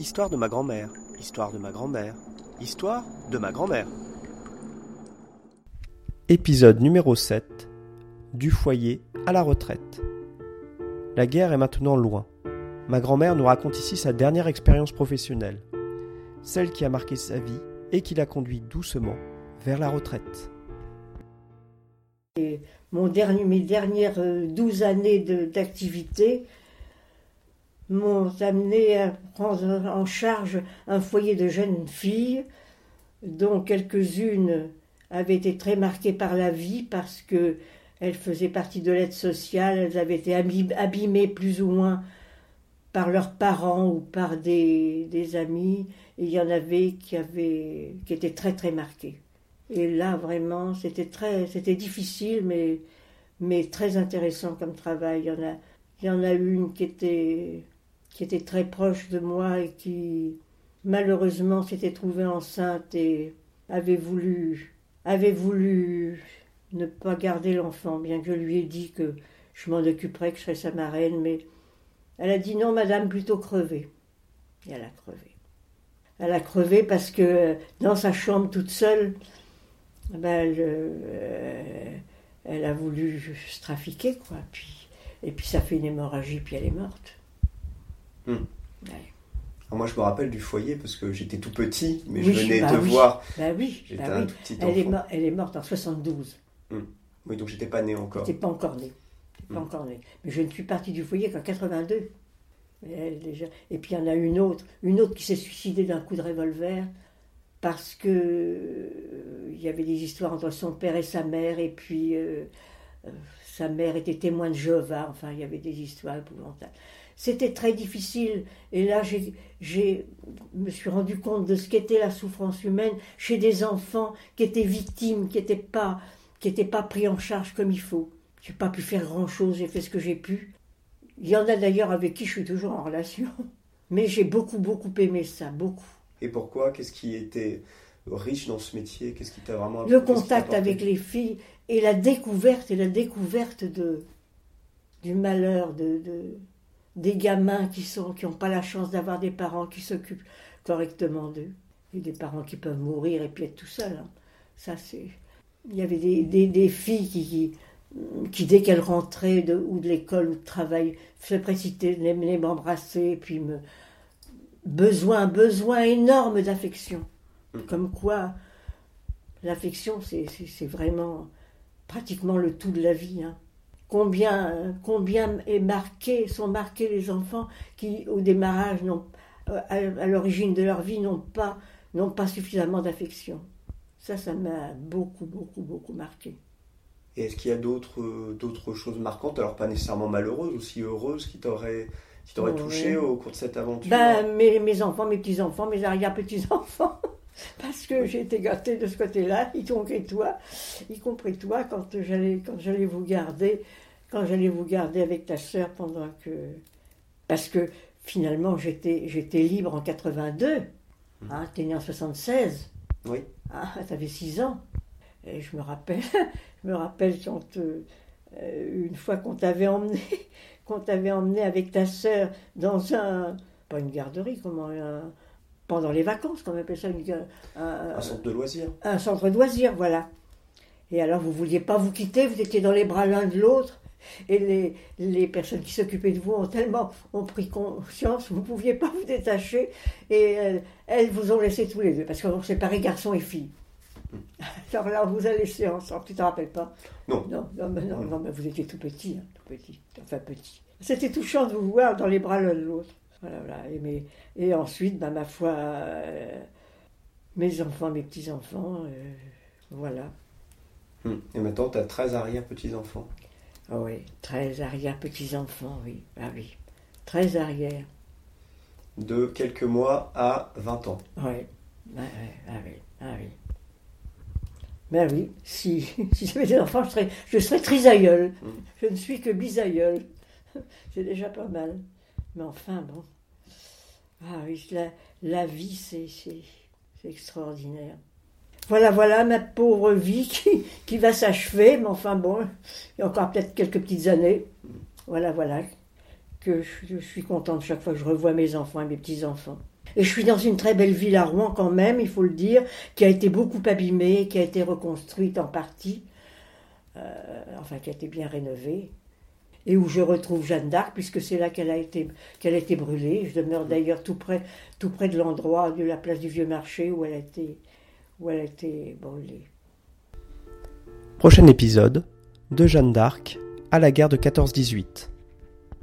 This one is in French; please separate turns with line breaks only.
Histoire de ma grand-mère, histoire de ma grand-mère, histoire de ma grand-mère. Épisode numéro 7 Du foyer à la retraite. La guerre est maintenant loin. Ma grand-mère nous raconte ici sa dernière expérience professionnelle, celle qui a marqué sa vie et qui l'a conduit doucement vers la retraite.
mon dernier, mes dernières euh, douze années d'activité m'ont amené à prendre en charge un foyer de jeunes filles, dont quelques-unes avaient été très marquées par la vie parce que elles faisaient partie de l'aide sociale, elles avaient été abîmées plus ou moins par leurs parents ou par des, amis, et il y en avait qui, avaient, qui étaient très très marquées. Et là, vraiment, c'était très, c'était difficile, mais, mais très intéressant comme travail. Il y en a, il y en a une qui était qui était très proche de moi et qui malheureusement s'était trouvée enceinte et avait voulu avait voulu ne pas garder l'enfant, bien que je lui ai dit que je m'en occuperais, que je serais sa marraine, mais elle a dit non, madame, plutôt crever. Et elle a crevé. Elle a crevé parce que dans sa chambre toute seule, ben, elle, euh, elle a voulu se trafiquer, quoi. Puis, et puis ça fait une hémorragie, puis elle est morte.
Hmm. moi, je me rappelle du foyer parce que j'étais tout petit, mais je venais bah te voir.
Bah oui,
j'étais
bah
un tout petit
elle, est elle est morte en 72.
Hmm. Oui, donc j'étais pas né encore.
J'étais pas encore né. Pas hmm. encore né. Mais je ne suis partie du foyer qu'en 82. déjà... Et puis il y en a une autre, une autre qui s'est suicidée d'un coup de revolver parce que euh, il y avait des histoires entre son père et sa mère, et puis euh, euh, sa mère était témoin de Jéhovah. Enfin, il y avait des histoires épouvantables. C'était très difficile. Et là, je me suis rendu compte de ce qu'était la souffrance humaine chez des enfants qui étaient victimes, qui n'étaient pas, qui pas pris en charge comme il faut. Je n'ai pas pu faire grand-chose, j'ai fait ce que j'ai pu. Il y en a d'ailleurs avec qui je suis toujours en relation. Mais j'ai beaucoup, beaucoup aimé ça, beaucoup.
Et pourquoi? Qu'est-ce qui était riche dans ce métier? Qu'est-ce qui t'a vraiment
Le contact avec les filles et la découverte et la découverte de du malheur de, des gamins qui sont qui n'ont pas la chance d'avoir des parents qui s'occupent correctement d'eux et des parents qui peuvent mourir et puis être tout seuls. Hein. Ça c'est. Il y avait des, des, filles qui, qui, dès qu'elles rentraient de, ou de l'école ou de travail se précipitaient, les m'embrasser puis me besoin besoin énorme d'affection. Mm. Comme quoi l'affection c'est vraiment pratiquement le tout de la vie. Hein combien, combien est marqué, sont marqués les enfants qui, au démarrage, à, l'origine de leur vie, n'ont pas, n'ont pas suffisamment d'affection. Ça, ça m'a beaucoup, beaucoup, beaucoup marqué.
Et est-ce qu'il y a d'autres, d'autres choses marquantes, alors pas nécessairement malheureuses, aussi heureuses, qui t'auraient, qui t'auraient touché au cours de cette aventure?
Ben, mes, mes enfants, mes petits-enfants, mes arrière-petits-enfants. Parce que j'ai été gâtée de ce côté-là, y compris toi, y compris toi, quand j'allais, quand j'allais vous garder quand j'allais vous garder avec ta sœur pendant que. Parce que finalement, j'étais, j'étais libre en 82. Mmh. Hein, T'es né en 76.
Oui.
Ah, t'avais 6 ans. Et je me rappelle, je me rappelle quand, euh, une fois qu'on t'avait emmené, qu'on t'avait emmené avec ta sœur dans un. Pas une garderie, comment. Pendant les vacances, qu'on appelle ça une,
un, un, centre de loisirs.
Un centre de loisirs, voilà. Et alors, vous vouliez pas vous quitter, vous étiez dans les bras l'un de l'autre. Et les, les personnes qui s'occupaient de vous ont tellement ont pris conscience, vous ne pouviez pas vous détacher, et elles, vous ont laissé tous les deux, parce qu'on séparé garçon et fille. Hmm. Alors là, on vous a laissé ensemble, tu ne te rappelles pas?
Non.
Non, non, mais, non, non mais vous étiez tout petit, hein, tout petit, enfin petit. C'était touchant de vous voir dans les bras l'un de l'autre. Voilà, voilà. Et, et ensuite, bah, ma foi, euh, mes enfants, mes petits-enfants, euh, voilà.
Hmm. Et maintenant, tu as 13 arrière-petits-enfants.
Ah oui, 13 arrière-petits-enfants, oui. Ah oui, 13 arrière.
De quelques mois à 20 ans.
Oui, ah, ah oui, ah oui. Ben oui, si, si j'avais des enfants, je serais, je serais trisailleul. Mm. Je ne suis que bisailleul. C'est déjà pas mal. Mais enfin, bon. Ah oui, la, la vie, c'est extraordinaire. Voilà, voilà ma pauvre vie qui, va s'achever, mais enfin bon, il y a encore peut-être quelques petites années. Voilà, voilà, que je, suis contente chaque fois que je revois mes enfants et mes petits-enfants. Et je suis dans une très belle ville à Rouen quand même, il faut le dire, qui a été beaucoup abîmée, qui a été reconstruite en partie, euh, enfin qui a été bien rénovée, et où je retrouve Jeanne d'Arc, puisque c'est là qu'elle a été a été brûlée. Je demeure d'ailleurs tout près, tout près de l'endroit de la place du Vieux Marché où elle a été, où elle a été brûlée.
Prochain épisode de Jeanne d'Arc à la guerre de 14-18.